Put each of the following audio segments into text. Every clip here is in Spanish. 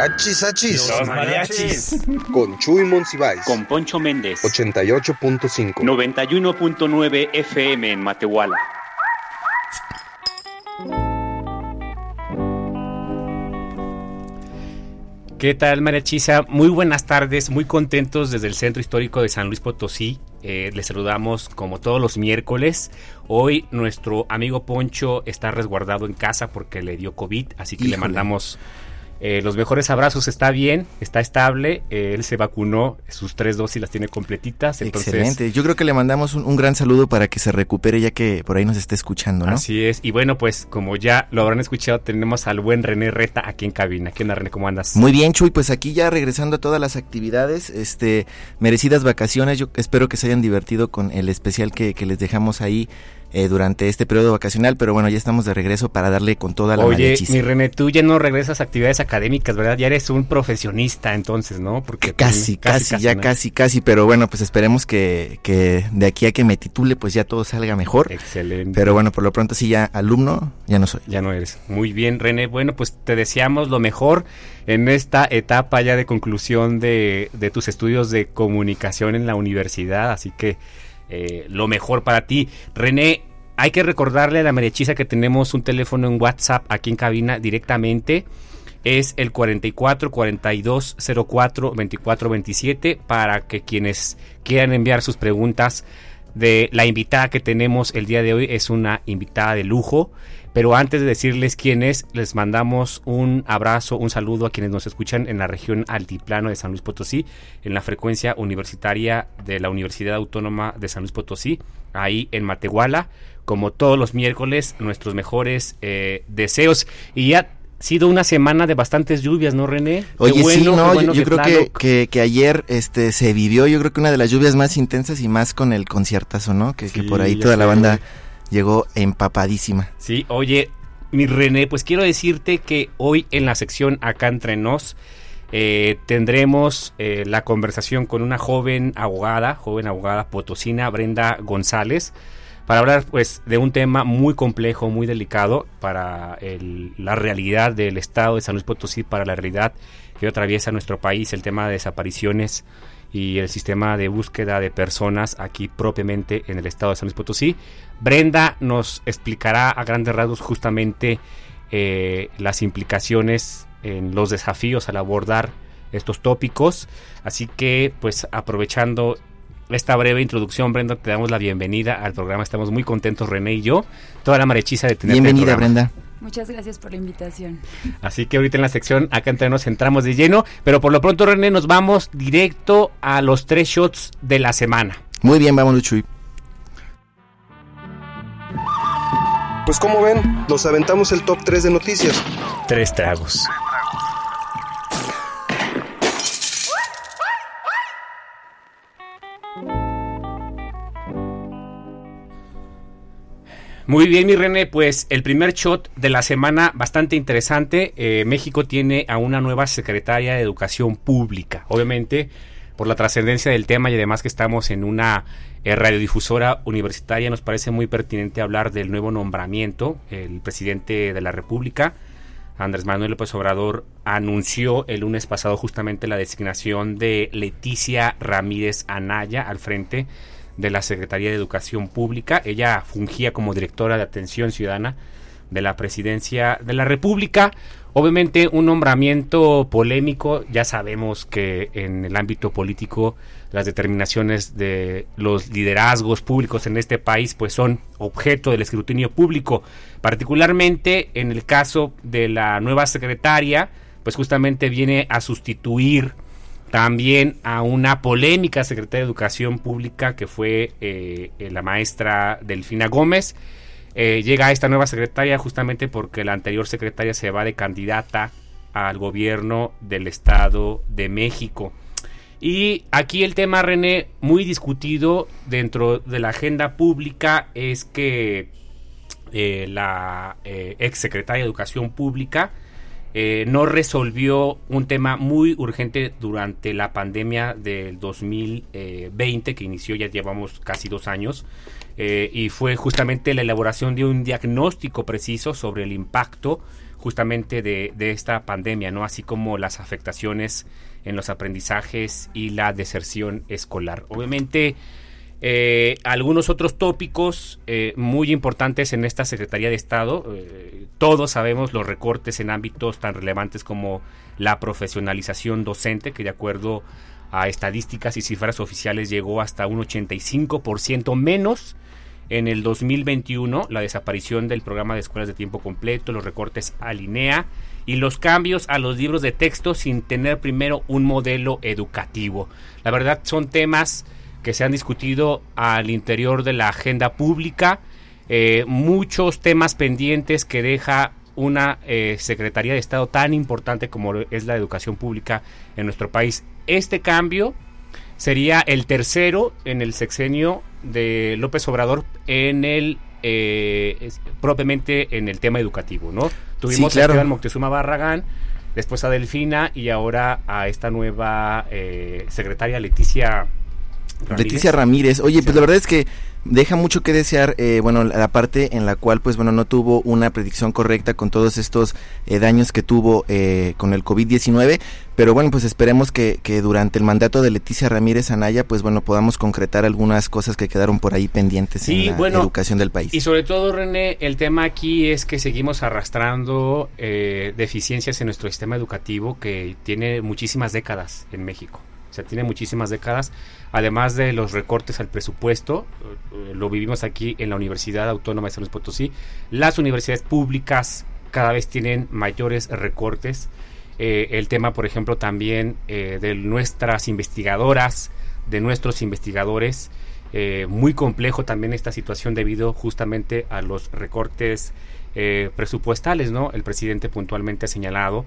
Achis, achis. Los mariachis. Con Chuy Monsiváis. Con Poncho Méndez. 88.5. 91.9 FM en Matehuala. ¿Qué tal, Mariachisa? Muy buenas tardes, muy contentos desde el Centro Histórico de San Luis Potosí. Eh, les saludamos como todos los miércoles. Hoy nuestro amigo Poncho está resguardado en casa porque le dio COVID, así que le mandamos eh, los mejores abrazos. Está bien, está estable. eh, él se vacunó, sus tres dosis las tiene completitas. Entonces, Excelente. Yo creo que le mandamos un, un gran saludo para que se recupere ya que por ahí nos esté escuchando, ¿no? Así es. Y bueno, pues como ya lo habrán escuchado, tenemos al buen René Reta aquí en cabina. ¿Qué onda, René? ¿Cómo andas? Muy bien, Chuy, pues aquí ya regresando a todas las actividades, este, merecidas vacaciones, yo espero que se hayan divertido con el especial que, que les dejamos ahí eh, durante este periodo vacacional, pero bueno, ya estamos de regreso para darle con toda la Oye, mi René, tú ya no regresas a actividades académicas, ¿verdad? Ya eres un profesionista entonces, ¿no? Porque Casi, casi, ya ¿no? casi, casi, pero bueno, pues esperemos que, que de aquí a que me titule, pues ya todo salga mejor. Excelente. Pero bueno, por lo pronto sí ya alumno, ya no soy. Ya no eres. Muy bien, René. Bueno, pues te deseamos lo mejor en esta etapa ya de conclusión de, de tus estudios de comunicación en la universidad. Así que eh, lo mejor para ti. René, hay que recordarle a la merechiza que tenemos un teléfono en WhatsApp aquí en cabina directamente. Es el 44 42 04 24 27 para que quienes quieran enviar sus preguntas de la invitada que tenemos el día de hoy es una invitada de lujo. Pero antes de decirles quién es, les mandamos un abrazo, un saludo a quienes nos escuchan en la región altiplano de San Luis Potosí, en la frecuencia universitaria de la Universidad Autónoma de San Luis Potosí, ahí en Matehuala. Como todos los miércoles, nuestros mejores eh, deseos. Y ya ha sido una semana de bastantes lluvias, ¿no, René? Oye, sí, bueno, no, yo- bueno yo, creo que, que, que ayer este se vivió, yo creo que una de las lluvias más intensas y más con el conciertazo, ¿no? Que, que Sí, por ahí toda la banda. Llegó empapadísima. Sí, oye, mi René, pues quiero decirte que hoy en la sección Acá entre nos eh, tendremos eh, la conversación con una joven abogada, joven abogada potosina, Brenda González, para hablar pues de un tema muy complejo, muy delicado para la realidad del estado de San Luis Potosí, para la realidad que atraviesa nuestro país, el tema de desapariciones y el sistema de búsqueda de personas aquí propiamente en el estado de San Luis Potosí. Brenda nos explicará a grandes rasgos justamente eh, las implicaciones en los desafíos al abordar estos tópicos. Así que, pues aprovechando esta breve introducción, Brenda, te damos la bienvenida al programa. Estamos muy contentos, René y yo, toda la marechisa de tenerte en el Bienvenida. Brenda. Muchas gracias por la invitación. Así que ahorita en la sección acá entre nos entramos de lleno, pero por lo pronto René nos vamos directo a los tres shots de la semana. Muy bien, vámonos, Chuy. Pues como ven, nos aventamos el top 3 de noticias. Tres tragos. Muy bien, mi René, pues el primer shot de la semana bastante interesante. Eh, México tiene a una nueva secretaria de Educación Pública. Obviamente, por la trascendencia del tema y además que estamos en una eh, radiodifusora universitaria, nos parece muy pertinente hablar del nuevo nombramiento. El presidente de la República, Andrés Manuel López Obrador, anunció el lunes pasado justamente la designación de Leticia Ramírez Anaya al frente de la Secretaría de Educación Pública. Ella fungía como directora de Atención Ciudadana de la Presidencia de la República. Obviamente un nombramiento polémico, ya sabemos que en el ámbito político las determinaciones de los liderazgos públicos en este país pues son objeto del escrutinio público, particularmente en el caso de la nueva secretaria, pues justamente viene a sustituir también a una polémica secretaria de Educación Pública que fue eh, la maestra Delfina Gómez. Eh, llega esta nueva secretaria justamente porque la anterior secretaria se va de candidata al gobierno del Estado de México. Y aquí el tema, René, muy discutido dentro de la agenda pública es que eh, la eh, ex secretaria de Educación Pública eh, no resolvió un tema muy urgente durante la pandemia del 2020 que inició, ya llevamos casi dos años, eh, y fue justamente la elaboración de un diagnóstico preciso sobre el impacto justamente de, de esta pandemia, ¿no? Así como las afectaciones en los aprendizajes y la deserción escolar. Obviamente, eh, algunos otros tópicos eh, muy importantes en esta Secretaría de Estado. Eh, todos sabemos los recortes en ámbitos tan relevantes como la profesionalización docente, que de acuerdo a estadísticas y cifras oficiales llegó hasta un 85% menos en el 2021, la desaparición del programa de escuelas de tiempo completo, los recortes a Linea y los cambios a los libros de texto sin tener primero un modelo educativo. La verdad son temas que se han discutido al interior de la agenda pública, eh, muchos temas pendientes que deja una eh, Secretaría de Estado tan importante como es la educación pública en nuestro país. Este cambio sería el tercero en el sexenio de López Obrador en el eh, es- propiamente en el tema educativo, ¿no? Tuvimos claro. a Esteban Moctezuma Barragán, después a Delfina y ahora a esta nueva eh, secretaria Leticia Ramírez. Leticia Ramírez. Oye, pues la verdad es que deja mucho que desear, eh, bueno, la parte en la cual, pues bueno, no tuvo una predicción correcta con todos estos eh, daños que tuvo eh, con el COVID-19, pero bueno, pues esperemos que, que durante el mandato de Leticia Ramírez Anaya, pues bueno, podamos concretar algunas cosas que quedaron por ahí pendientes Sí, en la bueno, educación del país. Y sobre todo, René, el tema aquí es que seguimos arrastrando eh, deficiencias en nuestro sistema educativo que tiene muchísimas décadas en México. O sea, tiene muchísimas décadas. Además de los recortes al presupuesto, eh, lo vivimos aquí en la Universidad Autónoma de San Luis Potosí. Las universidades públicas cada vez tienen mayores recortes. Eh, el tema, por ejemplo, también eh, de nuestras investigadoras, de nuestros investigadores. Muy complejo también esta situación debido justamente a los recortes presupuestales, ¿no? El presidente puntualmente ha señalado,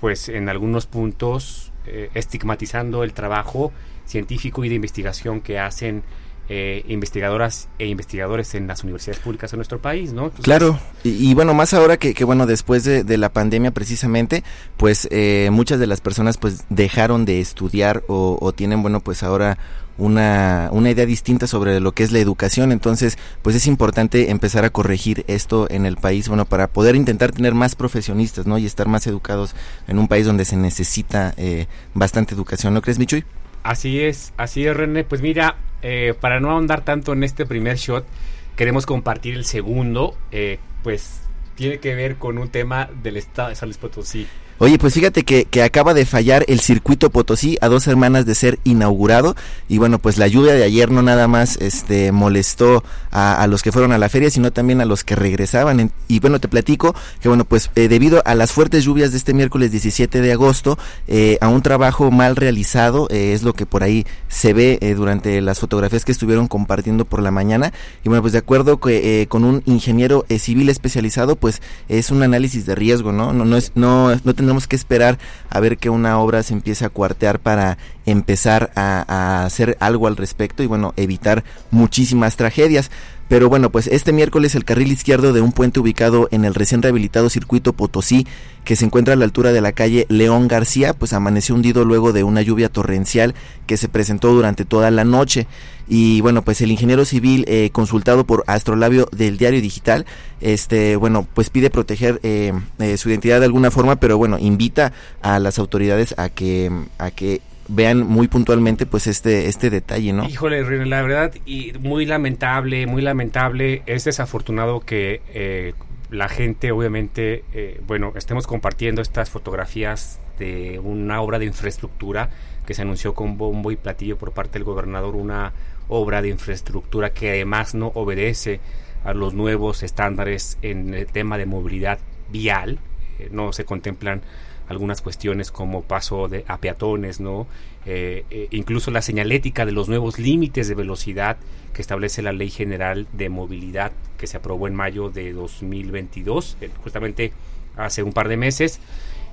pues en algunos puntos eh, estigmatizando el trabajo científico y de investigación que hacen eh, investigadoras e investigadores en las universidades públicas de nuestro país, ¿no? Claro, y, bueno, más ahora que, bueno, después de, la pandemia precisamente, pues eh, muchas de las personas pues dejaron de estudiar o, o tienen, bueno, pues ahora una, una idea distinta sobre lo que es la educación, entonces pues es importante empezar a corregir esto en el país, bueno, para poder intentar tener más profesionistas, ¿no? Y estar más educados en un país donde se necesita eh, bastante educación, ¿no crees, Michuy? Así es, así es, René. Pues mira, eh, para no ahondar tanto en este primer shot, queremos compartir el segundo. eh, pues tiene que ver con un tema del estado de San Luis Potosí. Oye, pues fíjate que, que acaba de fallar el circuito Potosí a dos semanas de ser inaugurado y bueno, pues la lluvia de ayer no nada más este molestó a, los que fueron a la feria, sino también a los que regresaban. Y bueno, te platico que bueno, pues eh, debido a las fuertes lluvias de este miércoles 17 de agosto, eh, a un trabajo mal realizado, eh, es lo que por ahí se ve durante las fotografías que estuvieron compartiendo por la mañana. Y bueno, pues de acuerdo que, con un ingeniero civil especializado, pues es un análisis de riesgo, ¿no? No, no, es, no, no tendremos que esperar a ver que una obra se empiece a cuartear para empezar a, a hacer algo al respecto y bueno, evitar muchísimas tragedias. Pero bueno, pues este miércoles el carril izquierdo de un puente ubicado en el recién rehabilitado circuito Potosí, que se encuentra a la altura de la calle León García, pues amaneció hundido luego de una lluvia torrencial que se presentó durante toda la noche. Y bueno, pues el ingeniero civil eh, consultado por Astrolabio del Diario Digital, este, bueno, pues pide proteger eh, eh, su identidad de alguna forma, pero bueno, invita a las autoridades a que, a que vean muy puntualmente pues este, este detalle, ¿no? Híjole, la verdad, y muy lamentable, muy lamentable. Es desafortunado que eh, la gente, obviamente, eh, bueno, estemos compartiendo estas fotografías de una obra de infraestructura que se anunció con bombo y platillo por parte del gobernador, una obra de infraestructura que además no obedece a los nuevos estándares en el tema de movilidad vial, eh, no se contemplan algunas cuestiones como paso de, a peatones, ¿no? Eh, eh, incluso la señalética de los nuevos límites de velocidad que establece la Ley General de Movilidad que se aprobó en mayo de 2022, eh, justamente hace un par de meses.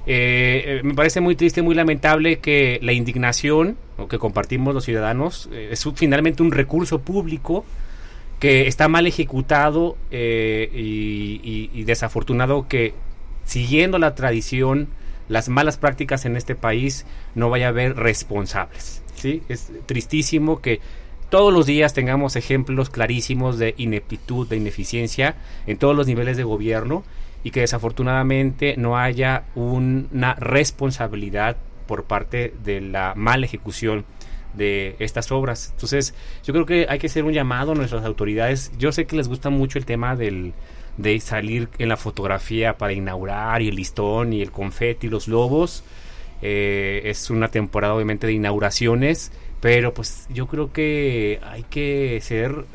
Me parece muy triste, muy lamentable que la indignación que compartimos los ciudadanos es finalmente un recurso público que está mal ejecutado y desafortunado que siguiendo la tradición, las malas prácticas en este país no vaya a haber responsables. ¿sí? Es tristísimo que todos los días tengamos ejemplos clarísimos de ineptitud, de ineficiencia en todos los niveles de gobierno y que desafortunadamente no haya una responsabilidad por parte de la mala ejecución de estas obras. Entonces, yo creo que hay que hacer un llamado a nuestras autoridades. Yo sé que les gusta mucho el tema del de salir en la fotografía para inaugurar y el listón y el confeti y los lobos. Eh, es una temporada obviamente de inauguraciones, pero pues yo creo que hay que ser,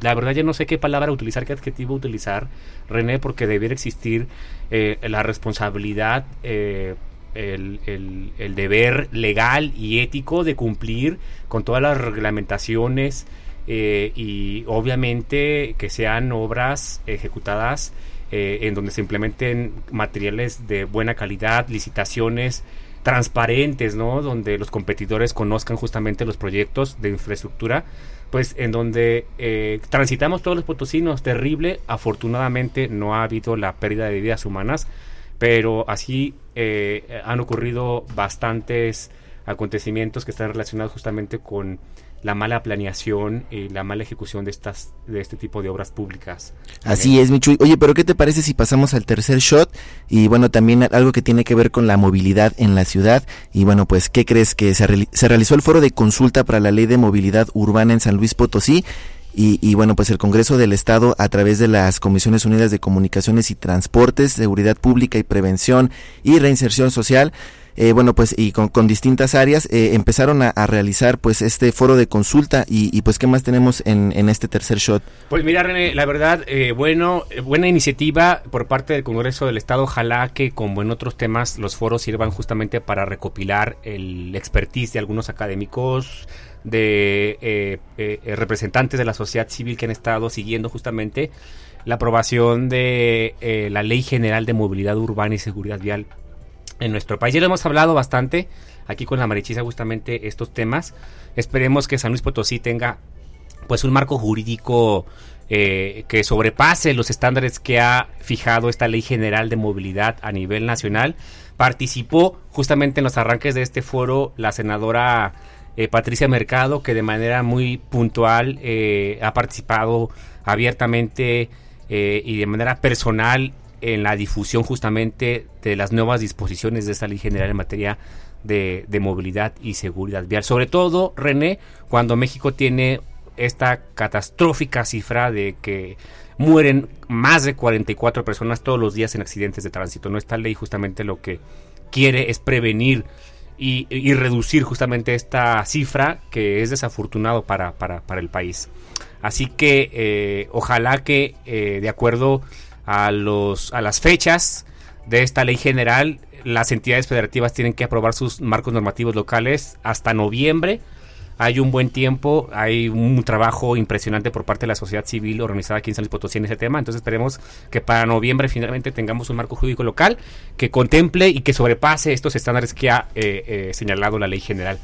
la verdad ya no sé qué palabra utilizar, qué adjetivo utilizar, René, porque debiera existir eh, la responsabilidad, eh, el, el- el deber legal y ético de cumplir con todas las reglamentaciones eh, y obviamente que sean obras ejecutadas eh, en donde se implementen materiales de buena calidad, licitaciones transparentes, ¿no? Donde los competidores conozcan justamente los proyectos de infraestructura, pues en donde eh, transitamos todos los potosinos, terrible, afortunadamente no ha habido la pérdida de vidas humanas, pero así han ocurrido bastantes acontecimientos que están relacionados justamente con la mala planeación y la mala ejecución de estas de este tipo de obras públicas. Así es, Michuy. Oye, pero ¿qué te parece si pasamos al tercer shot? Y bueno, también algo que tiene que ver con la movilidad en la ciudad. Y bueno, pues, ¿qué crees? Que se realizó el foro de consulta para la ley de movilidad urbana en San Luis Potosí. Y, y bueno, pues el Congreso del Estado, a través de las Comisiones Unidas de Comunicaciones y Transportes, Seguridad Pública y Prevención y Reinserción Social, eh, bueno, pues y con, con distintas áreas, eh, empezaron a, realizar pues este foro de consulta y, y, pues qué más tenemos en, en este tercer shot. Pues mira, René, la verdad, eh, bueno, eh, buena iniciativa por parte del Congreso del Estado. Ojalá que, como en otros temas, los foros sirvan justamente para recopilar el expertise de algunos académicos, de eh, eh, eh, representantes de la sociedad civil que han estado siguiendo justamente la aprobación de eh, la Ley General de Movilidad Urbana y Seguridad Vial en nuestro país. Ya lo hemos hablado bastante aquí con la Marichisa justamente estos temas. Esperemos que San Luis Potosí tenga pues un marco jurídico que sobrepase los estándares que ha fijado esta ley general de movilidad a nivel nacional. Participó justamente en los arranques de este foro la senadora eh, Patricia Mercado, que de manera muy puntual eh, ha participado abiertamente eh, y de manera personal en la difusión justamente de las nuevas disposiciones de esta ley general en materia de, de movilidad y seguridad vial. Sobre todo, René, cuando México tiene esta catastrófica cifra de que mueren más de 44 personas todos los días en accidentes de tránsito. No esta ley justamente lo que quiere es prevenir y, y reducir justamente esta cifra que es desafortunado para, para, para el país. Así que eh, ojalá que eh, de acuerdo a, los, a las fechas de esta ley general, las entidades federativas tienen que aprobar sus marcos normativos locales hasta noviembre. Hay un buen tiempo, hay un trabajo impresionante por parte de la sociedad civil organizada aquí en San Luis Potosí en ese tema. Entonces esperemos que para noviembre finalmente tengamos un marco jurídico local que contemple y que sobrepase estos estándares que ha eh, eh, señalado la ley general.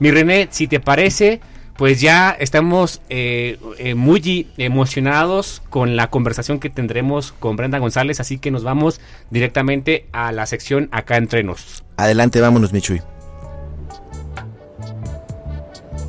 Mi René, si te parece, pues ya estamos eh, eh, muy emocionados con la conversación que tendremos con Brenda González, así que nos vamos directamente a la sección acá entre nos. Adelante, vámonos, Michuy.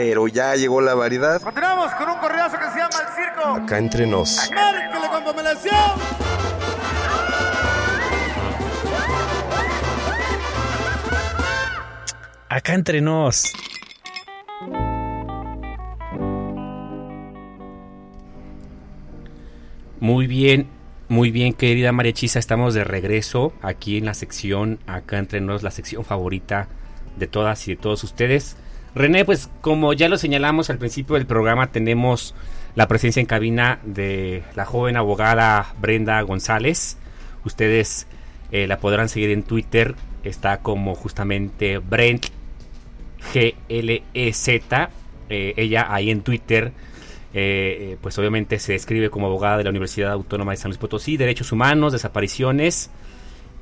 pero ya llegó la variedad. Continuamos con un correazo que se llama El Circo. Acá entre nos. Con pomelación! Acá entre nos. Muy bien, muy bien, querida María Chisa, estamos de regreso aquí en la sección, acá entre nos, la sección favorita de todas y de todos ustedes. René, pues como ya lo señalamos al principio del programa, tenemos la presencia en cabina de la joven abogada Brenda González. Ustedes eh, la podrán seguir en Twitter, está como justamente Brent GLEZ. Eh, ella ahí en Twitter, eh, pues obviamente se describe como abogada de la Universidad Autónoma de San Luis Potosí, derechos humanos, desapariciones.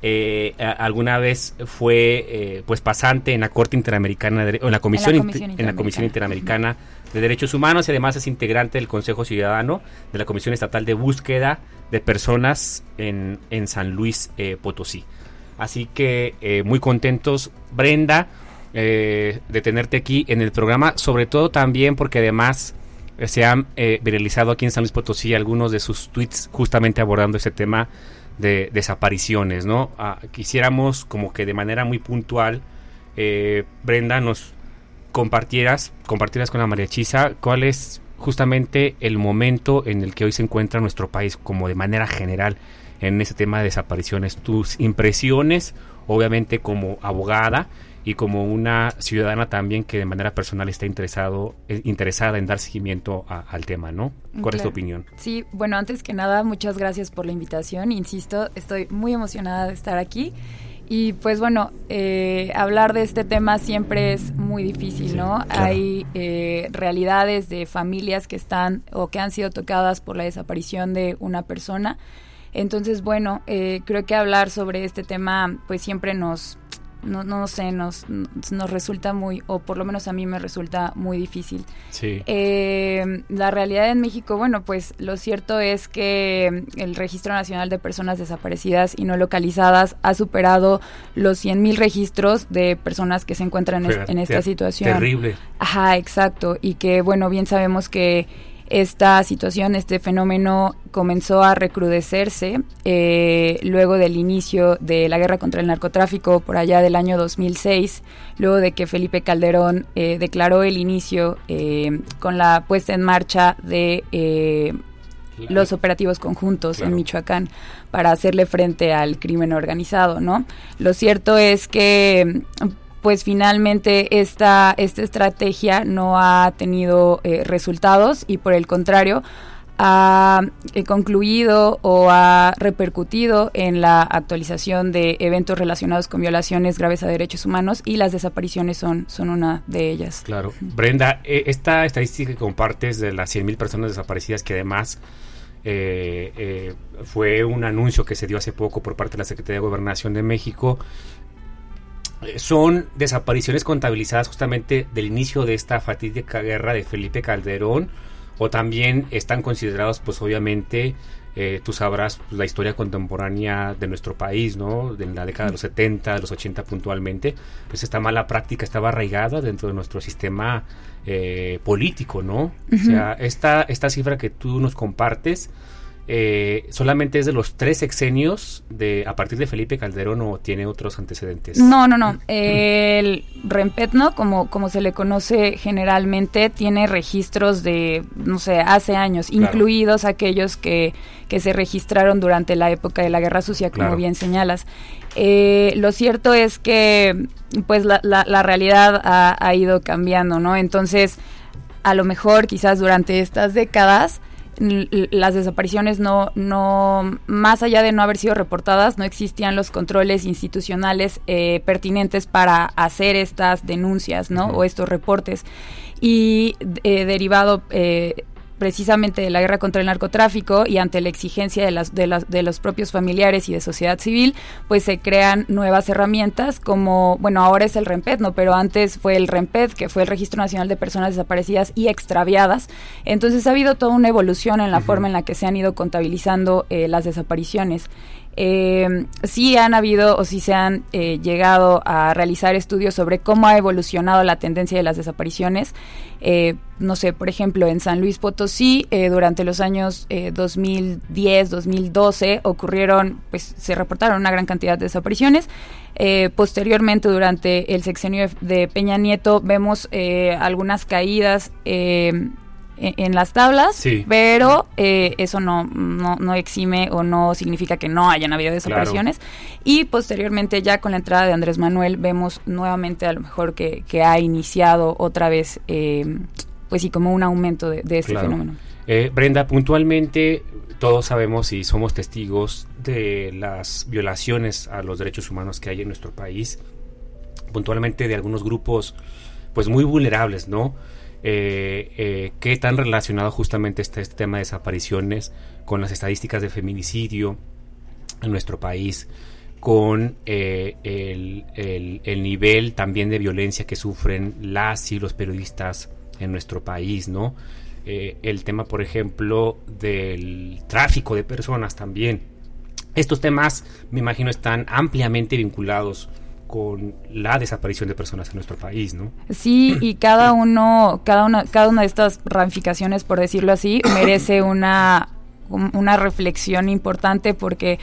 Eh, alguna vez fue pues pasante en la Corte Interamericana de, en la Comisión, en la Comisión, en la Comisión Interamericana de Derechos Humanos y además es integrante del Consejo Ciudadano de la Comisión Estatal de Búsqueda de Personas en, en San Luis Potosí. Así que muy contentos, Brenda eh, de tenerte aquí en el programa, sobre todo también porque además eh, se han eh, viralizado aquí en San Luis Potosí algunos de sus tweets justamente abordando ese tema de desapariciones, ¿no? Ah, quisiéramos como que de manera muy puntual, eh, Brenda, nos compartieras, compartieras con la María Chisa cuál es justamente el momento en el que hoy se encuentra nuestro país como de manera general en ese tema de desapariciones, tus impresiones, obviamente como abogada, y como una ciudadana también que de manera personal está interesado, eh, interesada en dar seguimiento al tema, ¿no? ¿Cuál es tu opinión? Sí, bueno, antes que nada, muchas gracias por la invitación. Insisto, estoy muy emocionada de estar aquí. Y pues bueno, eh, hablar de este tema siempre es muy difícil, ¿no? Hay eh, realidades de familias que están o que han sido tocadas por la desaparición de una persona. Entonces, bueno, creo que hablar sobre este tema pues siempre nos, no, no sé, nos, nos resulta muy, o por lo menos a mí me resulta muy difícil. Sí. Eh, la realidad en México, bueno, pues lo cierto es que el Registro Nacional de Personas Desaparecidas y No Localizadas ha superado los 100.000 registros de personas que se encuentran en, en esta situación. Terrible. Ajá, exacto. Y que, bueno, bien sabemos que esta situación, este fenómeno comenzó a recrudecerse eh, luego del inicio de la guerra contra el narcotráfico por allá del año 2006, luego de que Felipe Calderón eh, declaró el inicio eh, con la puesta en marcha de los operativos conjuntos en Michoacán para hacerle frente al crimen organizado, ¿no? Lo cierto es que pues finalmente esta, esta estrategia no ha tenido eh, resultados y por el contrario ha eh, concluido o ha repercutido en la actualización de eventos relacionados con violaciones graves a derechos humanos y las desapariciones son, son una de ellas. Claro. Brenda, eh, esta estadística que compartes de las 100.000 personas desaparecidas que además fue un anuncio que se dio hace poco por parte de la Secretaría de Gobernación de México, son desapariciones contabilizadas justamente del inicio de esta fatídica guerra de Felipe Calderón o también están considerados pues obviamente eh, tú sabrás pues, la historia contemporánea de nuestro país, ¿no? De la década de los 70, de los 80 puntualmente, pues esta mala práctica estaba arraigada dentro de nuestro sistema eh, político, ¿no? O sea, esta, esta cifra que tú nos compartes, eh, solamente es de los tres exenios de a partir de Felipe Calderón o tiene otros antecedentes. No, no, no. el Rempetno, como, como se le conoce generalmente, tiene registros de, no sé, hace años, incluidos aquellos que, que se registraron durante la época de la Guerra Sucia, como bien señalas. Eh, lo cierto es que, pues, la, la, realidad ha, ha ido cambiando, ¿no? Entonces, a lo mejor, quizás durante estas décadas, las desapariciones no, no, más allá de no haber sido reportadas, no existían los controles institucionales eh, pertinentes para hacer estas denuncias, ¿no? O estos reportes. Y eh, derivado eh, precisamente de la guerra contra el narcotráfico y ante la exigencia de, las, de, las, de los propios familiares y de sociedad civil, pues se crean nuevas herramientas como, bueno, ahora es el REMPED, ¿no? Pero antes fue el REMPED, que fue el Registro Nacional de Personas Desaparecidas y Extraviadas. Entonces ha habido toda una evolución en la forma en la que se han ido contabilizando eh, las desapariciones. Eh, sí han habido o sí se han eh, llegado a realizar estudios sobre cómo ha evolucionado la tendencia de las desapariciones. Eh, no sé, por ejemplo, en San Luis Potosí, durante los años 2010, 2012, ocurrieron, pues se reportaron una gran cantidad de desapariciones. posteriormente, durante el sexenio de Peña Nieto, vemos algunas caídas en, las tablas, pero eh, eso no, no, exime o no significa que no hayan habido desapariciones. Y posteriormente, ya con la entrada de Andrés Manuel, vemos nuevamente a lo mejor que, que ha iniciado otra vez, eh, pues sí, como un aumento de, este fenómeno. Eh, Brenda, puntualmente todos sabemos y somos testigos de las violaciones a los derechos humanos que hay en nuestro país, puntualmente de algunos grupos pues muy vulnerables, ¿no? Eh, eh, ¿Qué tan relacionado justamente está este tema de desapariciones con las estadísticas de feminicidio en nuestro país? con eh, el, el, nivel también de violencia que sufren las y los periodistas en nuestro país, ¿no? El tema, por ejemplo, del tráfico de personas también. Estos temas, me imagino, están ampliamente vinculados con la desaparición de personas en nuestro país, ¿no? Sí, y cada uno, cada una, cada una de estas ramificaciones, por decirlo así, merece una, una reflexión importante porque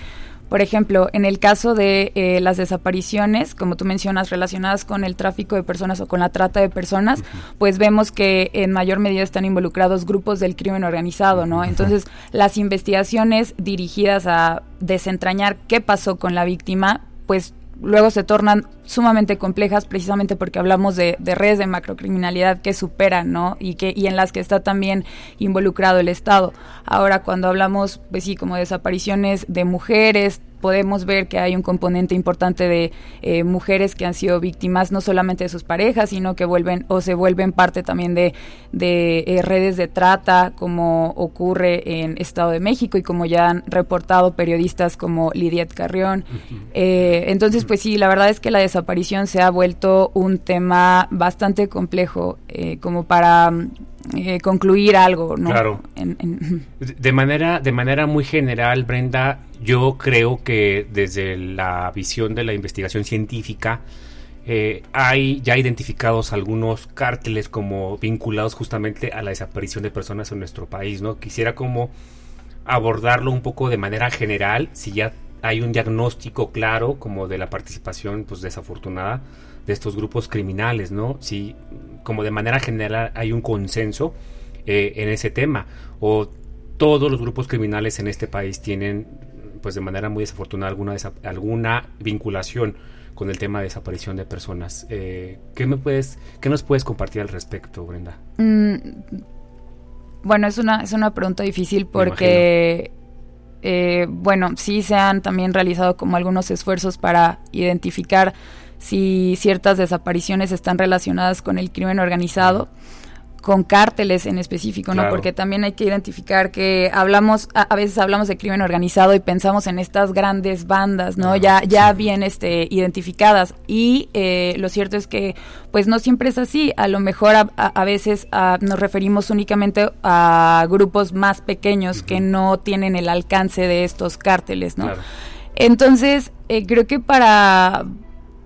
por ejemplo, en el caso de eh, las desapariciones, como tú mencionas, relacionadas con el tráfico de personas o con la trata de personas, pues vemos que en mayor medida están involucrados grupos del crimen organizado, ¿no? Entonces, las investigaciones dirigidas a desentrañar qué pasó con la víctima, pues luego se tornan sumamente complejas precisamente porque hablamos de, redes de macrocriminalidad que superan, ¿no? Y que y en las que está también involucrado el Estado. Ahora cuando hablamos, pues sí, como desapariciones de mujeres, podemos ver que hay un componente importante de eh, mujeres que han sido víctimas no solamente de sus parejas, sino que vuelven o se vuelven parte también de, de eh, redes de trata, como ocurre en Estado de México y como ya han reportado periodistas como Lidiet Carrión. Eh, entonces, pues sí, la verdad es que la desaparición se ha vuelto un tema bastante complejo como para concluir algo, ¿no? Claro. De manera, de manera muy general, Brenda, yo creo que desde la visión de la investigación científica eh, hay ya identificados algunos cárteles como vinculados justamente a la desaparición de personas en nuestro país, ¿no? Quisiera como abordarlo un poco de manera general, si ya hay un diagnóstico claro como de la participación pues desafortunada de estos grupos criminales, ¿no? Si como de manera general hay un consenso eh, en ese tema o todos los grupos criminales en este país tienen pues de manera muy desafortunada alguna, alguna vinculación con el tema de desaparición de personas. Eh, ¿qué, me puedes, ¿Qué nos puedes compartir al respecto, Brenda? Mm, bueno, es una, es una pregunta difícil porque, eh, bueno, sí se han también realizado como algunos esfuerzos para identificar si ciertas desapariciones están relacionadas con el crimen organizado con cárteles en específico, ¿no? Porque también hay que identificar que hablamos, a, veces hablamos de crimen organizado y pensamos en estas grandes bandas, ¿no? ya, ya bien este, identificadas. Y eh, lo cierto es que, pues no siempre es así. A lo mejor a, veces nos referimos únicamente a grupos más pequeños que no tienen el alcance de estos cárteles, ¿no? Entonces, eh, creo que para,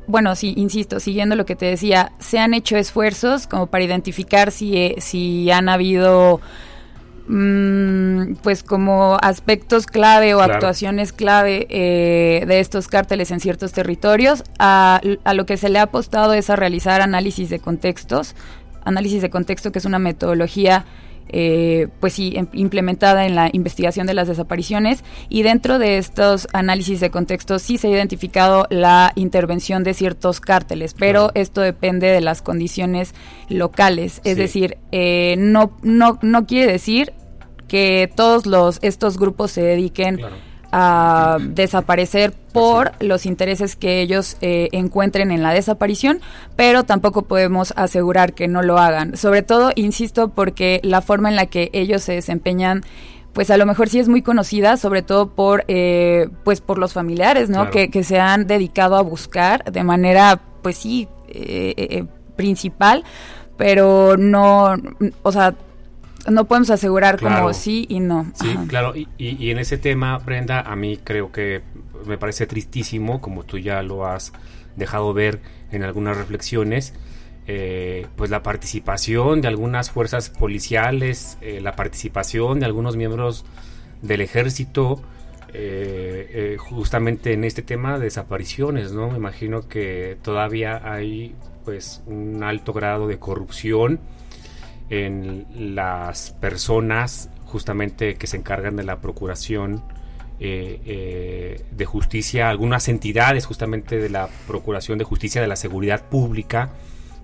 bueno, sí, insisto, siguiendo lo que te decía, se han hecho esfuerzos como para identificar si, eh, si han habido mm, pues como aspectos clave o actuaciones clave eh, de estos cárteles en ciertos territorios. A, a, lo que se le ha apostado es a realizar análisis de contextos, análisis de contexto que es una metodología eh, pues sí, em, implementada en la investigación de las desapariciones. Y dentro de estos análisis de contexto sí se ha identificado la intervención de ciertos cárteles, pero esto depende de las condiciones locales, es decir, eh, no, no, no quiere decir que todos los, estos grupos se dediquen a desaparecer por los intereses que ellos eh, encuentren en la desaparición, pero tampoco podemos asegurar que no lo hagan. Sobre todo, insisto, porque la forma en la que ellos se desempeñan pues a lo mejor sí es muy conocida, sobre todo por, eh, pues por los familiares, ¿no? Que, que, se han dedicado a buscar de manera, pues sí, eh, principal, pero no, o sea, no podemos asegurar como sí y no. Sí, claro. Y, y, en ese tema, Brenda, a mí creo que me parece tristísimo, como tú ya lo has dejado ver en algunas reflexiones, eh, pues la participación de algunas fuerzas policiales, eh, la participación de algunos miembros del ejército, eh, justamente en este tema de desapariciones, ¿no? Me imagino que todavía hay pues un alto grado de corrupción en las personas justamente que se encargan de la procuración eh, eh, de justicia, algunas entidades justamente de la procuración de justicia de la seguridad pública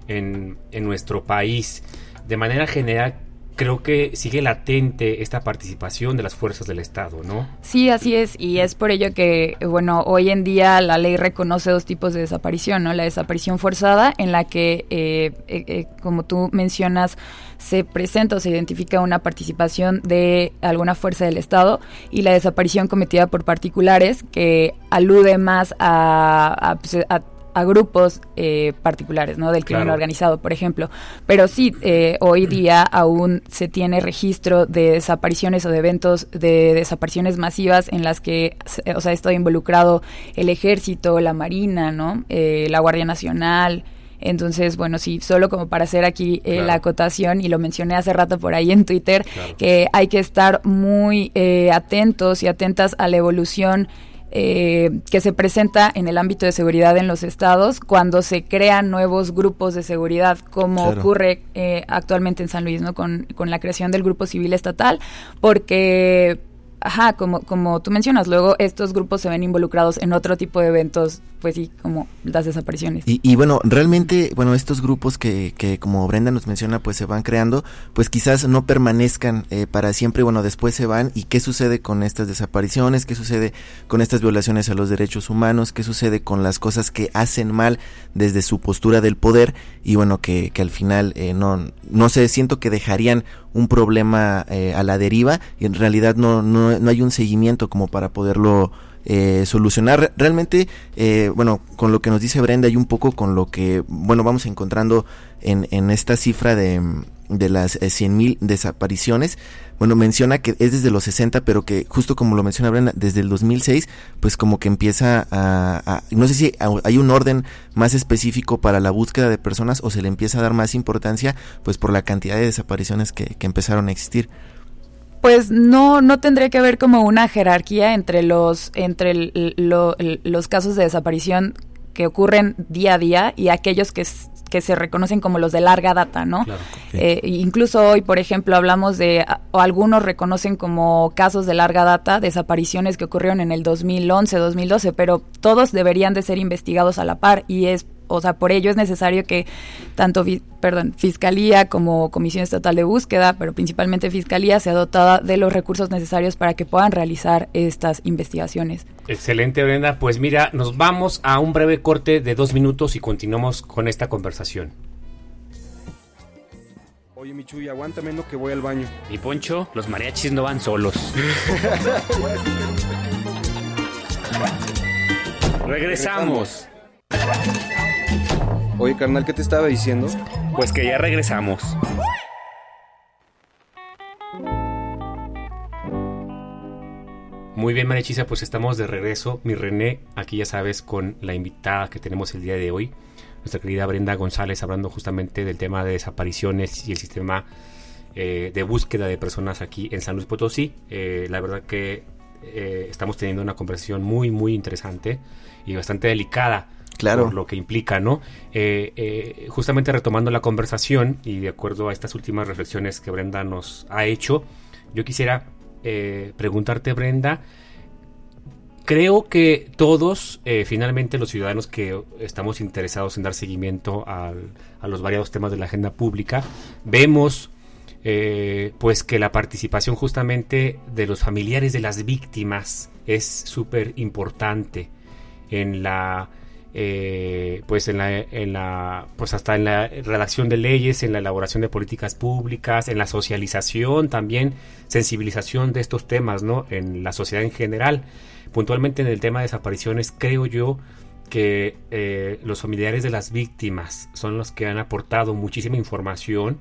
en, en nuestro país. De manera general, creo que sigue latente esta participación de las fuerzas del Estado, ¿no? Sí, así es, y es por ello que, bueno, hoy en día la ley reconoce dos tipos de desaparición, ¿no? La desaparición forzada, en la que, eh, eh, eh, como tú mencionas, se presenta o se identifica una participación de alguna fuerza del Estado, y la desaparición cometida por particulares, que alude más a, a pues, a grupos eh, particulares, ¿no? Del crimen organizado, por ejemplo. Pero sí, eh, hoy día aún se tiene registro de desapariciones o de eventos de desapariciones masivas en las que, o sea, ha estado involucrado el ejército, la marina, ¿no? Eh, la Guardia Nacional. Entonces, bueno, sí, solo como para hacer aquí la acotación, y lo mencioné hace rato por ahí en Twitter, que hay que estar muy atentos y atentas a la evolución eh, que se presenta en el ámbito de seguridad en los estados cuando se crean nuevos grupos de seguridad, como ocurre eh, actualmente en San Luis, ¿no? Con, con la creación del Grupo Civil Estatal, porque ajá, como, como tú mencionas, luego estos grupos se ven involucrados en otro tipo de eventos, pues sí, como las desapariciones. Y, bueno, realmente, bueno, estos grupos que, que como Brenda nos menciona, pues se van creando, pues quizás no permanezcan eh, para siempre, bueno, después se van. ¿Y qué sucede con estas desapariciones? ¿Qué sucede con estas violaciones a los derechos humanos? ¿Qué sucede con las cosas que hacen mal desde su postura del poder? Y bueno, que, que al final, eh, no, no sé, siento que dejarían un problema eh, a la deriva y en realidad no, no, no hay un seguimiento como para poderlo eh, solucionar. Realmente, eh, bueno, con lo que nos dice Brenda y un poco con lo que, bueno, vamos encontrando en, en esta cifra de, de las eh, mil desapariciones, bueno, menciona que es desde los 60, pero que justo como lo menciona Brenda, desde el 2006, pues como que empieza a, no sé si hay un orden más específico para la búsqueda de personas o se le empieza a dar más importancia, pues por la cantidad de desapariciones que, que empezaron a existir pues no no tendría que haber como una jerarquía entre los entre los casos de desaparición que ocurren día a día y aquellos que que se reconocen como los de larga data, ¿no? Eh, incluso hoy, por ejemplo, hablamos de, o algunos reconocen como casos de larga data, desapariciones que ocurrieron en el 2011, 2012, pero todos deberían de ser investigados a la par y es o sea, por ello es necesario que tanto, perdón, Fiscalía como Comisión Estatal de Búsqueda, pero principalmente Fiscalía, sea dotada de los recursos necesarios para que puedan realizar estas investigaciones. Excelente, Brenda. Pues mira, nos vamos a un breve corte de dos minutos y continuamos con esta conversación. Oye, Michuy, aguántame lo que voy al baño. Y Poncho, los mariachis no van solos. Regresamos. Oye, carnal, ¿qué te estaba diciendo? Pues que ya regresamos. Muy bien, Marichisa, pues estamos de regreso. Mi René, aquí ya sabes, con la invitada que tenemos el día de hoy, nuestra querida Brenda González, hablando justamente del tema de desapariciones y el sistema eh, de búsqueda de personas aquí en San Luis Potosí. Eh, la verdad que eh, estamos teniendo una conversación muy, muy interesante y bastante delicada claro. por lo que implica, ¿no? Eh, eh, justamente retomando la conversación y de acuerdo a estas últimas reflexiones que Brenda nos ha hecho, yo quisiera eh, preguntarte, Brenda, creo que todos, finalmente los ciudadanos que estamos interesados en dar seguimiento a los variados temas de la agenda pública, vemos pues que la participación justamente de los familiares de las víctimas es súper importante en la eh, pues en la, en la pues hasta en la redacción de leyes en la elaboración de políticas públicas en la socialización también sensibilización de estos temas no en la sociedad en general. Puntualmente en el tema de desapariciones creo yo que eh, los familiares de las víctimas son los que han aportado muchísima información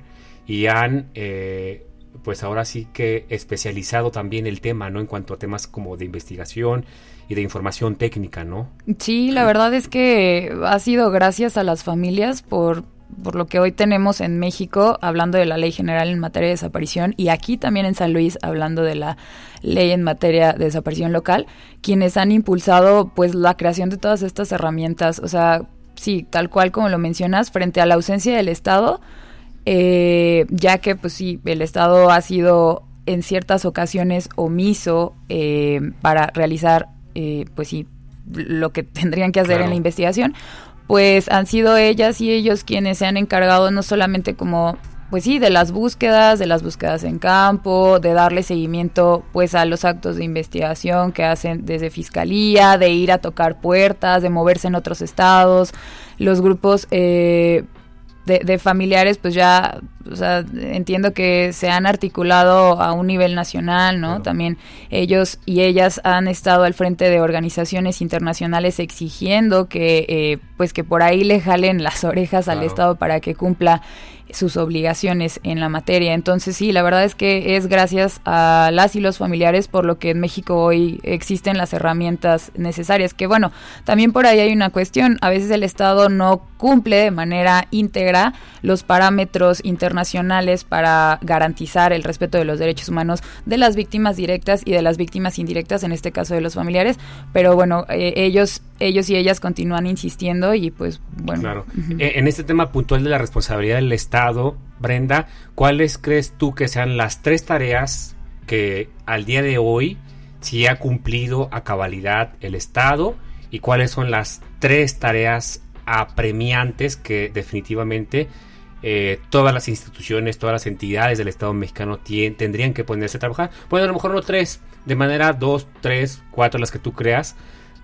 y han eh, pues ahora sí que especializado también el tema, ¿no? En cuanto a temas como de investigación y de información técnica, ¿no? Sí, la verdad es que ha sido gracias a las familias por por lo que hoy tenemos en México, hablando de la ley general en materia de desaparición, y aquí también en San Luis, hablando de la ley en materia de desaparición local, quienes han impulsado pues la creación de todas estas herramientas. O sea, sí, tal cual como lo mencionas, frente a la ausencia del Estado, eh, ya que pues sí, el Estado ha sido en ciertas ocasiones omiso eh, para realizar eh, pues sí lo que tendrían que hacer en la investigación pues han sido ellas y ellos quienes se han encargado no solamente como pues sí, de las búsquedas, de las búsquedas en campo, de darle seguimiento pues a los actos de investigación que hacen desde fiscalía, de ir a tocar puertas, de moverse en otros estados, los grupos eh, de, familiares, pues ya, o sea, entiendo que se han articulado a un nivel nacional, ¿no? También ellos y ellas han estado al frente de organizaciones internacionales exigiendo que, eh, pues que por ahí le jalen las orejas al Estado para que cumpla sus obligaciones en la materia. Entonces sí, la verdad es que es gracias a las y los familiares por lo que en México hoy existen las herramientas necesarias. Que bueno, también por ahí hay una cuestión, a veces el Estado no cumple de manera íntegra los parámetros internacionales para garantizar el respeto de los derechos humanos de las víctimas directas y de las víctimas indirectas, en este caso de los familiares, pero bueno, eh, ellos ellos y ellas continúan insistiendo y pues bueno. Claro. E, en este tema puntual de la responsabilidad del Estado, Brenda, ¿cuáles crees tú que sean las tres tareas que al día de hoy sí ha cumplido a cabalidad el Estado y cuáles son las tres tareas apremiantes que definitivamente eh, todas las instituciones, todas las entidades del Estado mexicano tendrían que ponerse a trabajar. Bueno, a lo mejor no tres, de manera dos, tres, cuatro, las que tú creas,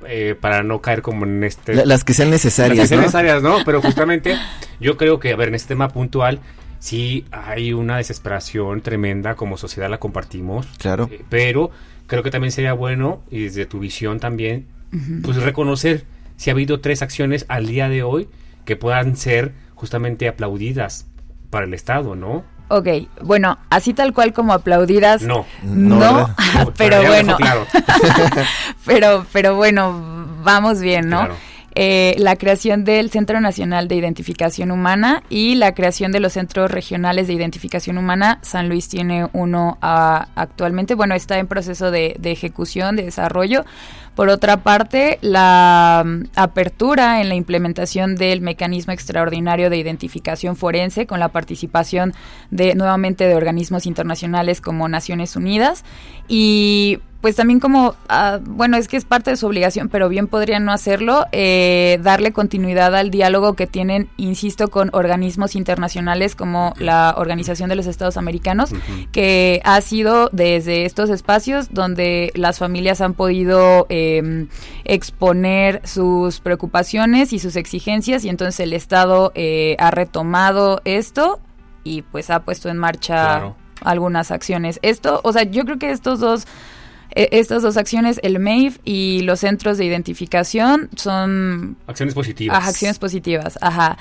eh, para no caer como en este... las que sean necesarias. Las que sean necesarias, ¿no? Pero justamente yo creo que, a ver, en este tema puntual, sí hay una desesperación tremenda, como sociedad la compartimos. Claro. Eh, pero creo que también sería bueno, y desde tu visión también, pues reconocer si ha habido tres acciones al día de hoy que puedan ser justamente aplaudidas para el Estado, ¿no? Ok, bueno, así tal cual como aplaudidas. No, no, pero, bueno. pero, pero bueno, vamos bien, ¿no? Eh, la creación del Centro Nacional de Identificación Humana y la creación de los Centros Regionales de Identificación Humana. San Luis tiene uno ah, actualmente, bueno, está en proceso de, de ejecución, de desarrollo. Por otra parte, la mm, apertura en la implementación del mecanismo extraordinario de identificación forense con la participación de nuevamente de organismos internacionales como Naciones Unidas. Y pues también como, ah, bueno, es que es parte de su obligación, pero bien podrían no hacerlo, eh, darle continuidad al diálogo que tienen, insisto, con organismos internacionales como la Organización de los Estados Americanos, que ha sido desde estos espacios donde las familias han podido em, exponer sus preocupaciones y sus exigencias y entonces el Estado eh, ha retomado esto y pues ha puesto en marcha algunas acciones. Esto, o sea, yo creo que estos dos e, estas dos acciones, el MAIF y los centros de identificación, son... Acciones positivas. acciones positivas, ajá.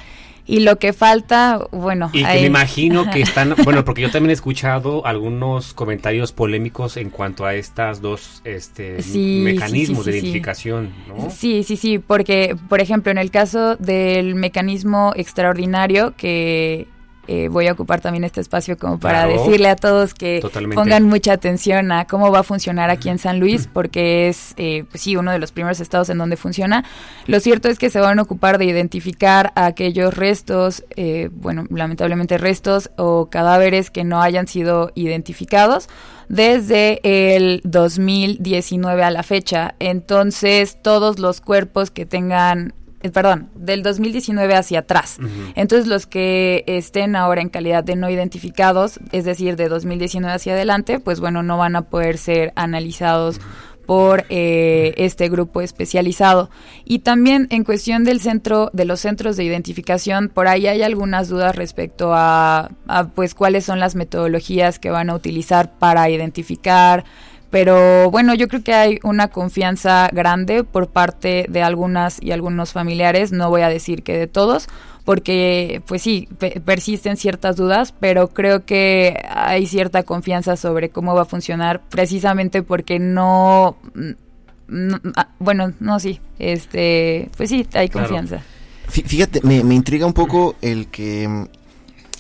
Y lo que falta, bueno... Y que me imagino que están, bueno, porque yo también he escuchado algunos comentarios polémicos en cuanto a estas dos este, mecanismos de identificación, ¿no? Sí, sí, sí, porque, por ejemplo, en el caso del mecanismo extraordinario que eh, voy a ocupar también este espacio como para decirle a todos que pongan mucha atención a cómo va a funcionar aquí en San Luis, porque es, eh, pues sí, uno de los primeros estados en donde funciona. Lo cierto es que se van a ocupar de identificar aquellos restos, eh, bueno, lamentablemente restos o cadáveres que no hayan sido identificados desde el 2019 a la fecha. Entonces, todos los cuerpos que tengan eh, perdón, del 2019 hacia atrás. Entonces los que estén ahora en calidad de no identificados, es decir, de 2019 hacia adelante, pues bueno, no van a poder ser analizados por eh, este grupo especializado. Y también en cuestión del centro, de los centros de identificación, por ahí hay algunas dudas respecto a, a pues cuáles son las metodologías que van a utilizar para identificar pero bueno, yo creo que hay una confianza grande por parte de algunas y algunos familiares, no voy a decir que de todos, porque pues sí, persisten ciertas dudas, pero creo que hay cierta confianza sobre cómo va a funcionar, precisamente porque no, ah, bueno, no, sí, este, pues sí, hay confianza. Fíjate, me, me intriga un poco el que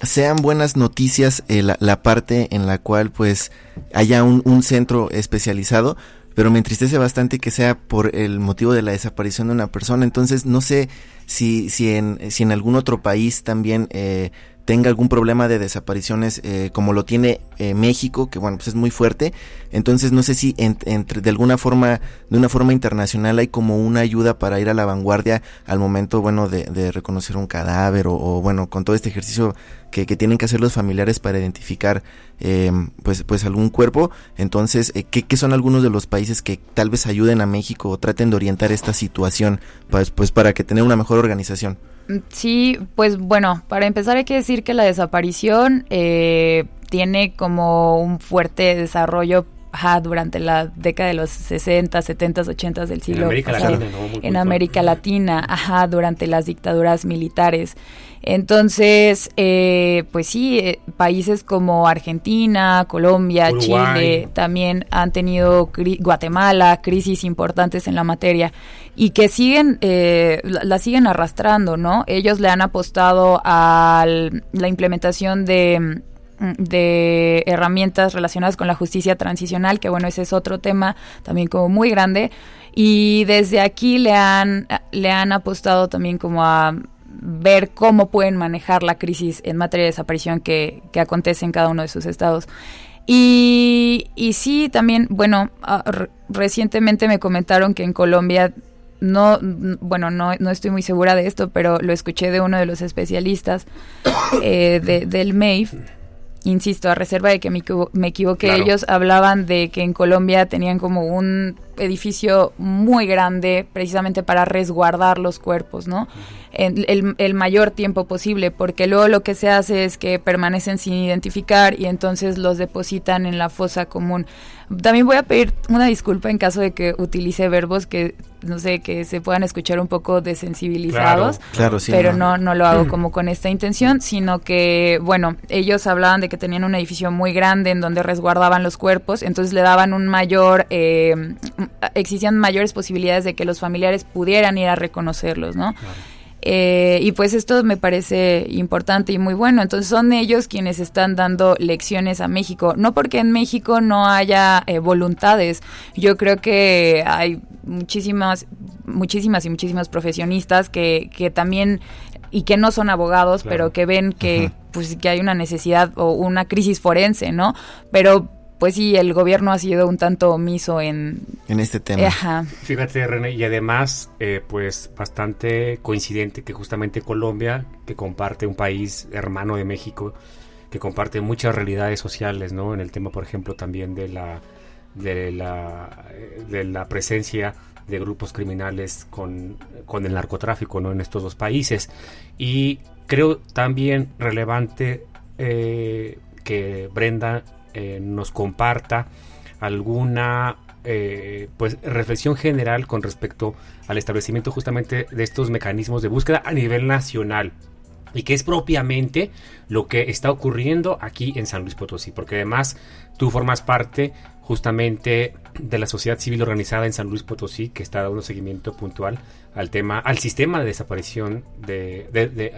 sean buenas noticias eh, la, parte en la cual pues haya un, centro especializado, pero me entristece bastante que sea por el motivo de la desaparición de una persona. Entonces no sé si, si, en, si en algún otro país también eh, tenga algún problema de desapariciones eh, como lo tiene eh, México, que bueno, pues es muy fuerte. Entonces no sé si entre de alguna forma, de una forma internacional hay como una ayuda para ir a la vanguardia al momento, bueno, de, reconocer un cadáver o, bueno, con todo este ejercicio que, tienen que hacer los familiares para identificar eh, pues, pues algún cuerpo. Entonces, ¿qué, ¿qué, son algunos de los países que tal vez ayuden a México o traten de orientar esta situación pues, pues para que tener una mejor organización? Sí, pues bueno, para empezar hay que decir que la desaparición eh, tiene como un fuerte desarrollo durante la década de los 60, 70, 80 del siglo en América Latina, en América Latina, ajá, durante las dictaduras militares. Entonces, eh, pues sí, eh, países como Argentina, Colombia, Chile, también han tenido, Guatemala, crisis importantes en la materia y que siguen, eh, la, siguen arrastrando, ¿no? Ellos le han apostado a la implementación de de herramientas relacionadas con la justicia transicional, que bueno, ese es otro tema también como muy grande. Y desde aquí le han, le han apostado también como a ver cómo pueden manejar la crisis en materia de desaparición que, que acontece en cada uno de sus estados. Y, y sí, también, bueno, ah, recientemente me comentaron que en Colombia no, bueno, no, no estoy muy segura de esto, pero lo escuché de uno de los especialistas eh, de, del MEIF, insisto, a reserva de que me, me equivoqué, ellos hablaban de que en Colombia tenían como un edificio muy grande precisamente para resguardar los cuerpos, ¿no? El, el, mayor tiempo posible, porque luego lo que se hace es que permanecen sin identificar y entonces los depositan en la fosa común. También voy a pedir una disculpa en caso de que utilice verbos que no sé, que se puedan escuchar un poco desensibilizados, claro, sí, pero no. no lo hago como con esta intención, sino que, bueno, ellos hablaban de que tenían un edificio muy grande en donde resguardaban los cuerpos, entonces le daban un mayor, eh, existían mayores posibilidades de que los familiares pudieran ir a reconocerlos, ¿no? Eh, y pues esto me parece importante y muy bueno. Entonces son ellos quienes están dando lecciones a México. No porque en México no haya eh, voluntades. Yo creo que hay muchísimas, muchísimas y muchísimas profesionistas que, que también y que no son abogados, pero que ven que pues que hay una necesidad o una crisis forense, ¿no? Pero pues sí, el gobierno ha sido un tanto omiso en... En este tema. Ajá. Fíjate, René, y además, eh, pues bastante coincidente que justamente Colombia, que comparte un país hermano de México, que comparte muchas realidades sociales, ¿no? En el tema, por ejemplo, también de la, de la, de la presencia de grupos criminales con, con el narcotráfico, ¿no? En estos dos países. Y creo también relevante eh, que Brenda eh, nos comparta alguna eh, pues reflexión general con respecto al establecimiento justamente de estos mecanismos de búsqueda a nivel nacional y que es propiamente lo que está ocurriendo aquí en San Luis Potosí, porque además tú formas parte justamente de la sociedad civil organizada en San Luis Potosí que está dando seguimiento puntual al tema, al sistema de desaparición, de,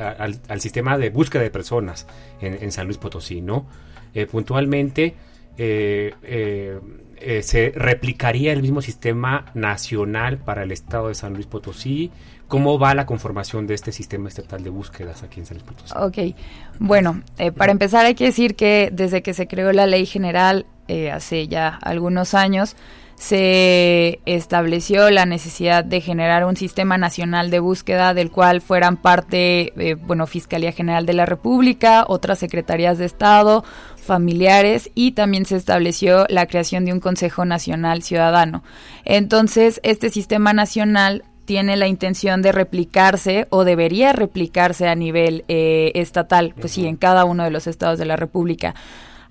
al, sistema de búsqueda de personas en, en San Luis Potosí, ¿no? Eh, puntualmente eh, eh, se replicaría el mismo sistema nacional para el estado de San Luis Potosí. ¿Cómo va la conformación de este sistema estatal de búsquedas aquí en San Luis Potosí? Ok, bueno, para empezar hay que decir que desde que se creó la ley general hace ya algunos años, se estableció la necesidad de generar un sistema nacional de búsqueda del cual fueran parte, eh, bueno, Fiscalía General de la República, otras secretarías de Estado, familiares y también se estableció la creación de un Consejo Nacional Ciudadano. Entonces, este sistema nacional tiene la intención de replicarse o debería replicarse a nivel eh, estatal, pues sí, en cada uno de los estados de la República.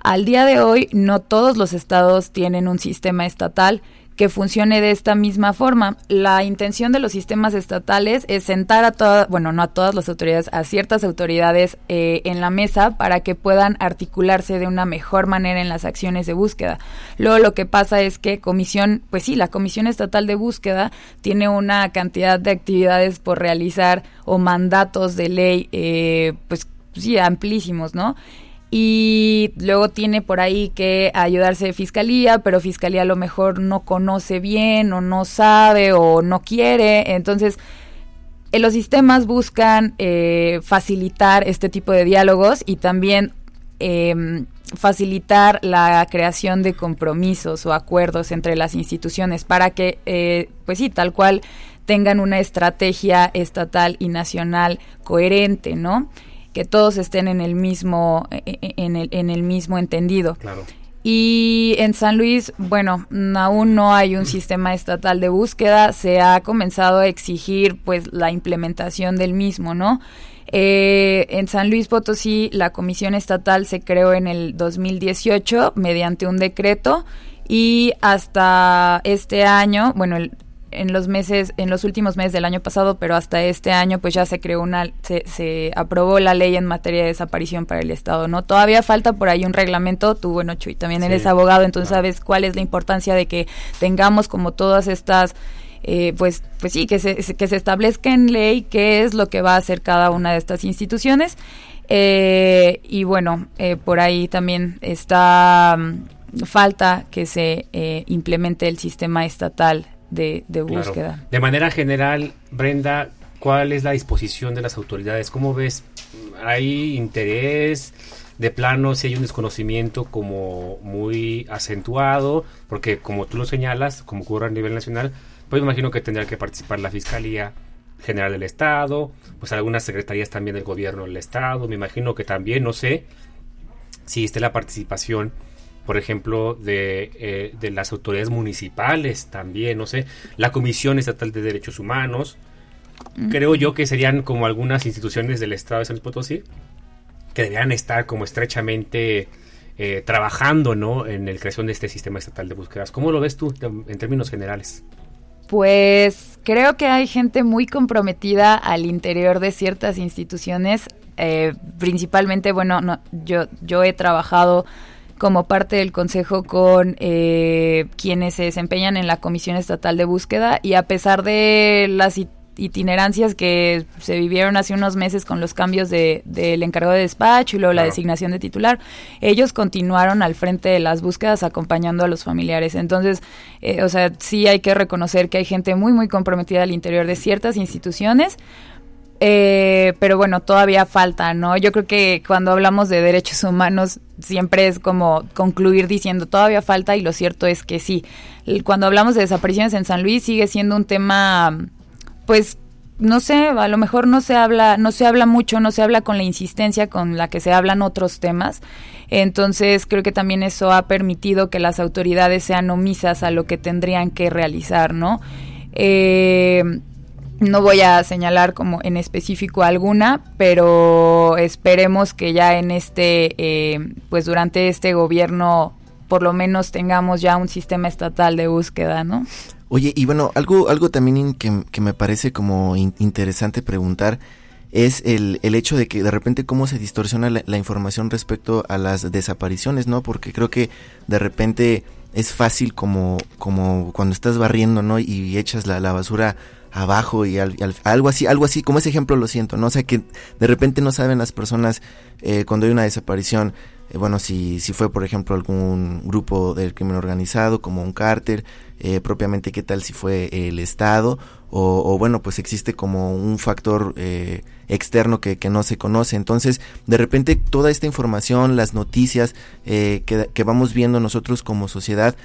Al día de hoy, no todos los estados tienen un sistema estatal que funcione de esta misma forma. La intención de los sistemas estatales es sentar a todas, bueno, no a todas las autoridades, a ciertas autoridades eh, en la mesa para que puedan articularse de una mejor manera en las acciones de búsqueda. Luego lo que pasa es que comisión, pues sí, la Comisión Estatal de Búsqueda tiene una cantidad de actividades por realizar o mandatos de ley, eh, pues sí, amplísimos, ¿no? Y luego tiene por ahí que ayudarse de fiscalía, pero fiscalía a lo mejor no conoce bien o no sabe o no quiere, entonces eh, los sistemas buscan eh, facilitar este tipo de diálogos y también em, facilitar la creación de compromisos o acuerdos entre las instituciones para que, eh, pues sí, tal cual tengan una estrategia estatal y nacional coherente, ¿no? Que todos estén en el mismo, en el, en el mismo entendido. Claro. Y en San Luis, bueno, aún no hay un sistema estatal de búsqueda, se ha comenzado a exigir pues la implementación del mismo, ¿no? Eh, en San Luis Potosí la comisión estatal se creó en el 2018 mediante un decreto y hasta este año, bueno, el, en los meses, en los últimos meses del año pasado, pero hasta este año, pues ya se creó una, se, se aprobó la ley en materia de desaparición para el Estado, ¿no? Todavía falta por ahí un reglamento, tú, bueno, Chuy, también eres abogado, entonces sabes cuál es la importancia de que tengamos como todas estas eh, pues, pues sí, que se, que se establezca en ley qué es lo que va a hacer cada una de estas instituciones. Eh, y bueno, eh, por ahí también está mm, falta que se implemente el sistema estatal de, búsqueda. De manera general, Brenda, ¿cuál es la disposición de las autoridades? ¿Cómo ves? ¿Hay interés? de plano si hay un desconocimiento como muy acentuado, porque como tú lo señalas, como ocurre a nivel nacional, pues me imagino que tendrá que participar la Fiscalía General del Estado, pues algunas secretarías también del gobierno del Estado, me imagino que también, no sé, si esté la participación por ejemplo, de, eh, de, las autoridades municipales también, no sé, la Comisión Estatal de Derechos Humanos. Creo yo que serían como algunas instituciones del Estado de San Luis Potosí que deberían estar como estrechamente eh, trabajando ¿no? en el creación de este sistema estatal de búsquedas. ¿Cómo lo ves tú en términos generales? Pues creo que hay gente muy comprometida al interior de ciertas instituciones, eh, principalmente, bueno, no, yo, yo he trabajado como parte del consejo con eh, quienes se desempeñan en la Comisión Estatal de Búsqueda y a pesar de las itinerancias que se vivieron hace unos meses con los cambios del de, encargado de despacho y luego la designación de titular, ellos continuaron al frente de las búsquedas acompañando a los familiares. Entonces, eh, o sea, sí hay que reconocer que hay gente muy, muy comprometida al interior de ciertas instituciones, eh, pero bueno, todavía falta, ¿no? Yo creo que cuando hablamos de derechos humanos siempre es como concluir diciendo todavía falta y lo cierto es que sí. Cuando hablamos de desapariciones en San Luis sigue siendo un tema, pues no sé, a lo mejor no se habla, no se habla mucho, no se habla con la insistencia con la que se hablan otros temas. Entonces creo que también eso ha permitido que las autoridades sean omisas a lo que tendrían que realizar, ¿no? Eh, no voy a señalar como en específico alguna, pero esperemos que ya en este, eh, pues durante este gobierno, por lo menos tengamos ya un sistema estatal de búsqueda, ¿no? Oye, y bueno, algo, algo también que, que me parece como interesante preguntar es el, el hecho de que de repente cómo se distorsiona la, información respecto a las desapariciones, ¿no? Porque creo que de repente es fácil como, como cuando estás barriendo, ¿no? Y echas la, la basura abajo y algo así, algo así, como ese ejemplo lo siento, ¿no? O sea que de repente no saben las personas eh, cuando hay una desaparición, eh, bueno, si, si fue por ejemplo algún grupo del crimen organizado, como un cárter, eh, propiamente qué tal si fue el Estado, o, bueno, pues existe como un factor externo que, que, no se conoce. Entonces, de repente toda esta información, las noticias que, que vamos viendo nosotros como sociedad,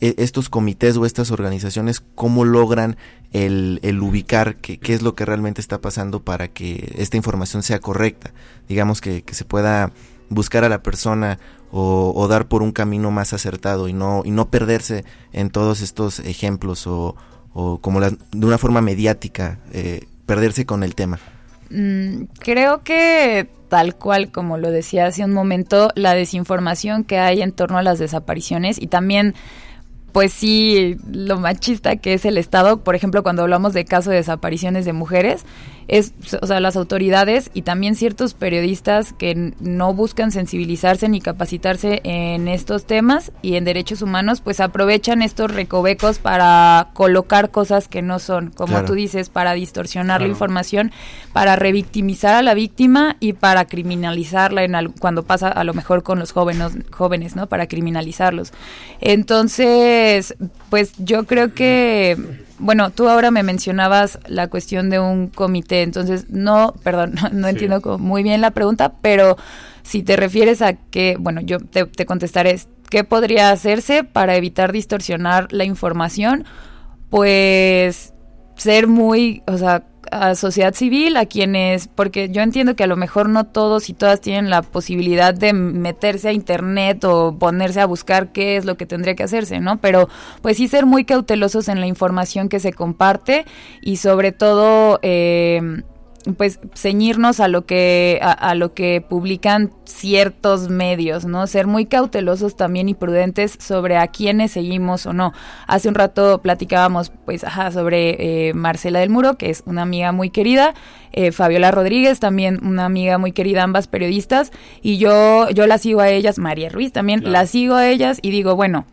estos comités o estas organizaciones cómo logran el, el ubicar qué, qué, es lo que realmente está pasando para que esta información sea correcta. Digamos que, que se pueda buscar a la persona o, o, dar por un camino más acertado y no, y no perderse en todos estos ejemplos o, o como de una forma mediática, eh, perderse con el tema. Mm, creo que tal cual como lo decía hace un momento, la desinformación que hay en torno a las desapariciones y también pues sí, lo machista que es el Estado, por ejemplo, cuando hablamos de casos de desapariciones de mujeres, es, o sea, las autoridades y también ciertos periodistas que no buscan sensibilizarse ni capacitarse en estos temas y en derechos humanos, pues aprovechan estos recovecos para colocar cosas que no son, como tú dices, para distorsionar la información, para revictimizar a la víctima y para criminalizarla en cuando pasa a lo mejor con los jóvenes, jóvenes, ¿no? Para criminalizarlos. Entonces, pues yo creo que bueno, tú ahora me mencionabas la cuestión de un comité, entonces no, perdón, no, entiendo muy bien la pregunta, pero si te refieres a que, bueno, yo te, te contestaré, ¿qué podría hacerse para evitar distorsionar la información? Pues ser muy, o sea, a sociedad civil, a quienes, porque yo entiendo que a lo mejor no todos y todas tienen la posibilidad de meterse a internet o ponerse a buscar qué es lo que tendría que hacerse, ¿no? Pero pues sí ser muy cautelosos en la información que se comparte y sobre todo... Eh, pues ceñirnos a lo que a, lo que publican ciertos medios, ¿no? Ser muy cautelosos también y prudentes sobre a quiénes seguimos o no. Hace un rato platicábamos, pues, ajá, sobre eh, Marcela del Muro, que es una amiga muy querida, eh, Fabiola Rodríguez, también una amiga muy querida, ambas periodistas, y yo yo la sigo a ellas, María Ruiz también, la sigo a ellas y digo, bueno,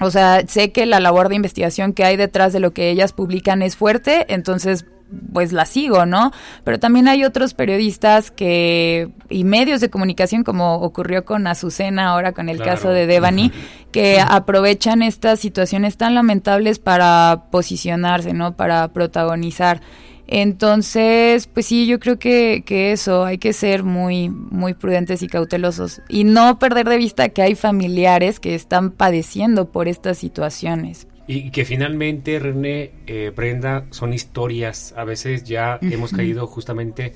o sea, sé que la labor de investigación que hay detrás de lo que ellas publican es fuerte, entonces pues la sigo, ¿no? Pero también hay otros periodistas que y medios de comunicación como ocurrió con Azucena ahora con el caso de Devani que aprovechan estas situaciones tan lamentables para posicionarse, ¿no? Para protagonizar. Entonces, pues sí, yo creo que, que eso, hay que ser muy, muy prudentes y cautelosos y no perder de vista que hay familiares que están padeciendo por estas situaciones. Y que finalmente, René, eh, Brenda, son historias. A veces ya hemos caído justamente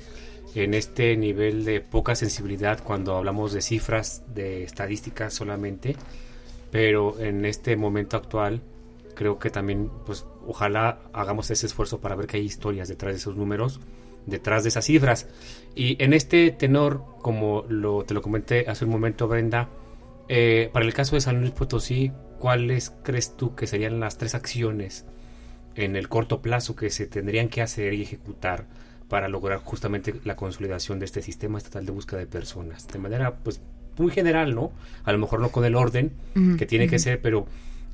en este nivel de poca sensibilidad cuando hablamos de cifras, de estadísticas solamente. Pero en este momento actual, creo que también, pues, ojalá hagamos ese esfuerzo para ver que hay historias detrás de esos números, detrás de esas cifras. Y en este tenor, como lo, te lo comenté hace un momento, Brenda, eh, para el caso de San Luis Potosí, ¿cuáles crees tú que serían las tres acciones en el corto plazo que se tendrían que hacer y ejecutar para lograr justamente la consolidación de este sistema estatal de búsqueda de personas? De manera, pues, muy general, ¿no? A lo mejor no con el orden que tiene que ser, pero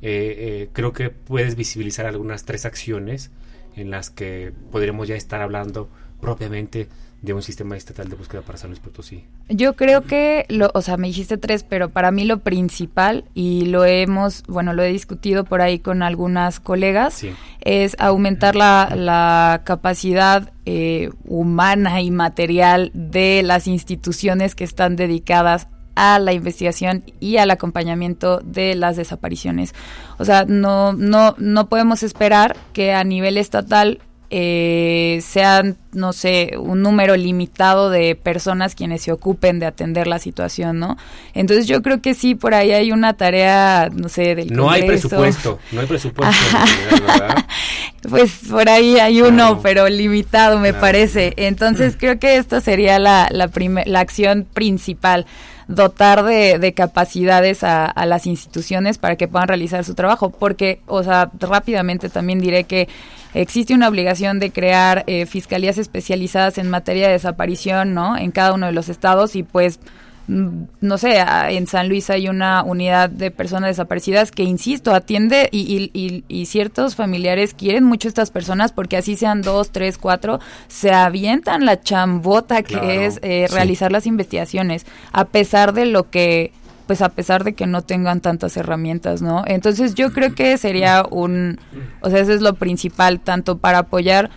eh, eh, creo que puedes visibilizar algunas tres acciones en las que podríamos ya estar hablando propiamente de un sistema estatal de búsqueda para San Luis Potosí? Yo creo que, lo, o sea, me dijiste tres, pero para mí lo principal, y lo hemos, bueno, lo he discutido por ahí con algunas colegas, es aumentar la, la capacidad eh, humana y material de las instituciones que están dedicadas a la investigación y al acompañamiento de las desapariciones. O sea, no, no, no podemos esperar que a nivel estatal eh, sean, no sé, un número limitado de personas quienes se ocupen de atender la situación, ¿no? Entonces yo creo que sí, por ahí hay una tarea, no sé, del No hay presupuesto, no hay presupuesto. pues por ahí hay uno, pero limitado me parece. Entonces creo que esta sería la, la, la acción principal dotar de, de capacidades a, a, las instituciones para que puedan realizar su trabajo. Porque, o sea, rápidamente también diré que existe una obligación de crear eh, fiscalías especializadas en materia de desaparición, ¿no? En cada uno de los estados y pues no sé, en San Luis hay una unidad de personas desaparecidas que, insisto, atiende y, y, y, ciertos familiares quieren mucho estas personas porque así sean dos, tres, cuatro, se avientan la chambota que es eh, realizar las investigaciones, a pesar de lo que pues a pesar de que no tengan tantas herramientas, ¿no? Entonces yo creo que sería un, o sea, eso es lo principal, tanto para apoyar,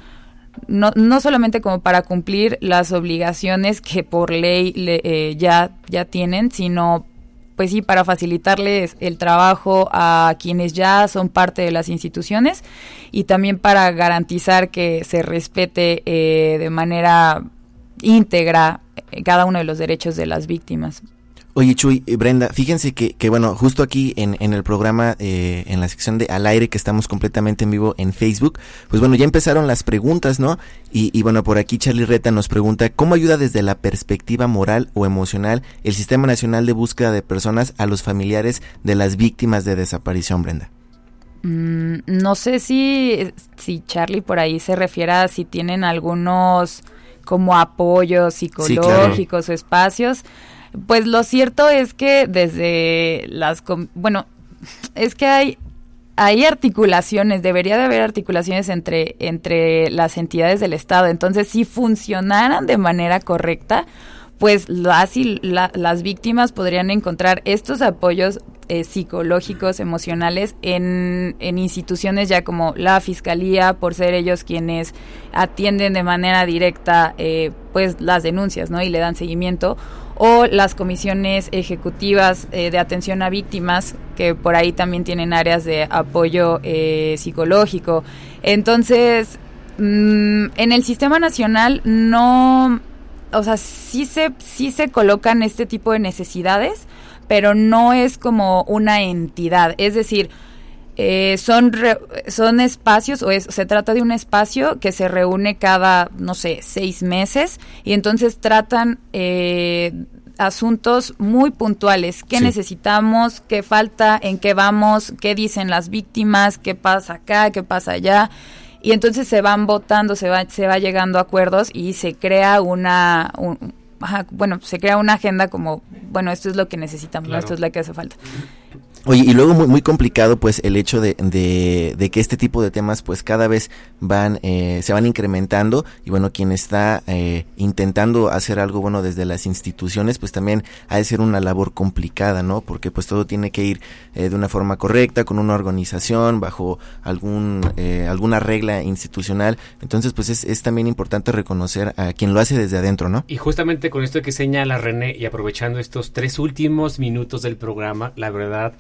no, no solamente como para cumplir las obligaciones que por ley eh, ya, ya tienen, sino pues sí, para facilitarles el trabajo a quienes ya son parte de las instituciones y también para garantizar que se respete eh, de manera íntegra eh, cada uno de los derechos de las víctimas. Oye, Chuy, eh, Brenda, fíjense que, que bueno, justo aquí en, en el programa, eh, en la sección de Al aire, que estamos completamente en vivo en Facebook, pues bueno, ya empezaron las preguntas, ¿no? Y, y bueno, por aquí Charlie Reta nos pregunta, ¿cómo ayuda desde la perspectiva moral o emocional el Sistema Nacional de Búsqueda de Personas a los familiares de las víctimas de desaparición, Brenda? Mm, no sé si, si Charlie por ahí se refiere a si tienen algunos como apoyos psicológicos o espacios. Pues lo cierto es que desde las, bueno, es que hay hay articulaciones, debería de haber articulaciones entre, entre las entidades del Estado. Entonces, si funcionaran de manera correcta, pues las, las víctimas podrían encontrar estos apoyos eh, psicológicos, emocionales en, en, instituciones ya como la fiscalía, por ser ellos quienes atienden de manera directa eh, pues las denuncias, ¿no? Y le dan seguimiento o las comisiones ejecutivas eh, de atención a víctimas, que por ahí también tienen áreas de apoyo eh, psicológico. Entonces, mm, en el sistema nacional no, o sea, sí se, sí se colocan este tipo de necesidades, pero no es como una entidad. Es decir, eh, son, son espacios, o se trata de un espacio que se reúne cada, no sé, seis meses y entonces tratan eh, asuntos muy puntuales. ¿Qué necesitamos? ¿Qué falta? ¿En qué vamos? ¿Qué dicen las víctimas? ¿Qué pasa acá? ¿Qué pasa allá? Y entonces se van votando, se va, se va llegando a acuerdos y se crea una... bueno, se crea una agenda como, bueno, esto es lo que necesitamos, esto es lo que hace falta. Oye, y luego muy, muy complicado pues el hecho de, de, que este tipo de temas pues cada vez van, eh, se van incrementando y bueno, quien está eh, intentando hacer algo bueno desde las instituciones pues también ha de ser una labor complicada, ¿no? Porque pues todo tiene que ir eh, de una forma correcta, con una organización, bajo algún, alguna regla institucional. Entonces pues es, es también importante reconocer a quien lo hace desde adentro, ¿no? Y justamente con esto que señala René y aprovechando estos tres últimos minutos del programa, la verdad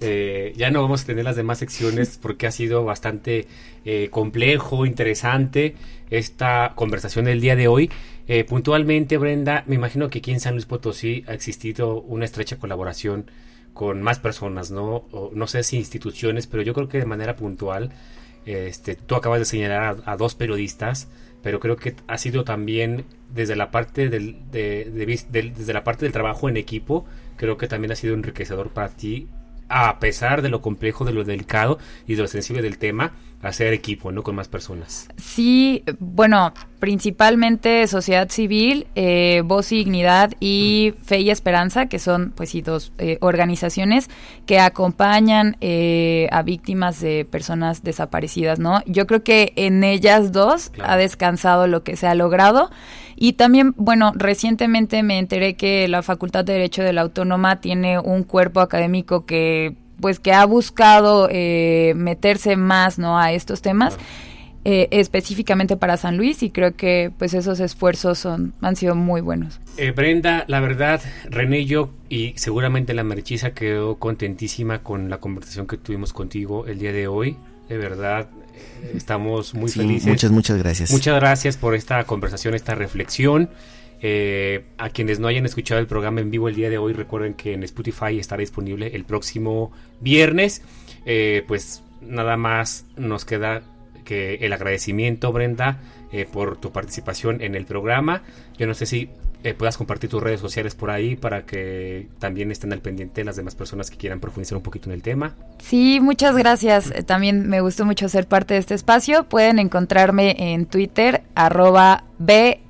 eh, ya no vamos a tener las demás secciones porque ha sido bastante eh, complejo, interesante esta conversación del día de hoy. Eh, puntualmente, Brenda, me imagino que aquí en San Luis Potosí ha existido una estrecha colaboración con más personas, ¿no? no sé si instituciones, pero yo creo que de manera puntual, este, tú acabas de señalar a, dos periodistas, pero creo que ha sido también desde la parte del, desde la parte del trabajo en equipo, creo que también ha sido enriquecedor para ti a pesar de lo complejo, de lo delicado y de lo sensible del tema, hacer equipo, ¿no? Con más personas. Sí, bueno, principalmente sociedad civil, eh, Voz y Dignidad y Fe y Esperanza, que son, pues sí, dos eh, organizaciones que acompañan eh, a víctimas de personas desaparecidas, ¿no? Yo creo que en ellas dos ha descansado lo que se ha logrado. Y también, bueno, recientemente me enteré que la Facultad de Derecho de la Autónoma tiene un cuerpo académico que pues que ha buscado eh, meterse más no a estos temas eh, específicamente para San Luis y creo que pues esos esfuerzos son han sido muy buenos. Eh, Brenda la verdad René y yo y seguramente la Marichisa quedó contentísima con la conversación que tuvimos contigo el día de hoy. De verdad estamos muy felices muchas muchas gracias muchas gracias por esta conversación esta reflexión eh, a quienes no hayan escuchado el programa en vivo el día de hoy, recuerden que en Spotify estará disponible el próximo viernes. Eh, pues nada más nos queda que el agradecimiento, Brenda, eh, por tu participación en el programa. Yo no sé si eh, puedas compartir tus redes sociales por ahí para que también estén al pendiente las demás personas que quieran profundizar un poquito en el tema. Sí, muchas gracias. Eh, también me gustó mucho ser parte de este espacio. Pueden encontrarme en Twitter, arroba B-R-E-N-D-G-L-E-Z,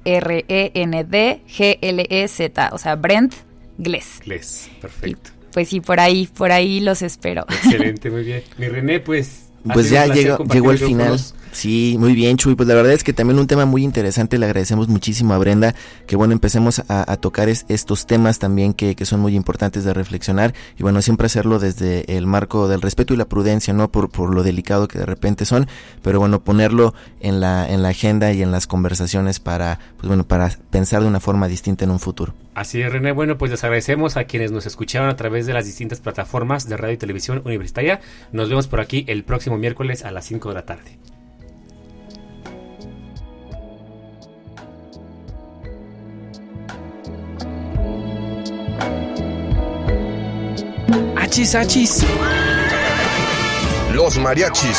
o sea, Brent Gless. Gless, perfecto. pues sí, por ahí, por ahí los espero. Excelente, muy bien. Mi René, pues... Pues ya llegó, llegó el final. Sí, muy bien, Chuy. Pues la verdad es que también un tema muy interesante. Le agradecemos muchísimo a Brenda que, bueno, empecemos a, tocar estos temas también que, que, son muy importantes de reflexionar. Y bueno, siempre hacerlo desde el marco del respeto y la prudencia, ¿no? Por, por lo delicado que de repente son. Pero bueno, ponerlo en la, en la agenda y en las conversaciones para, pues bueno, para pensar de una forma distinta en un futuro. Así es, René. Bueno, pues les agradecemos a quienes nos escucharon a través de las distintas plataformas de radio y televisión universitaria. Nos vemos por aquí el próximo miércoles a las 5 de la tarde. Achis, achis. Los mariachis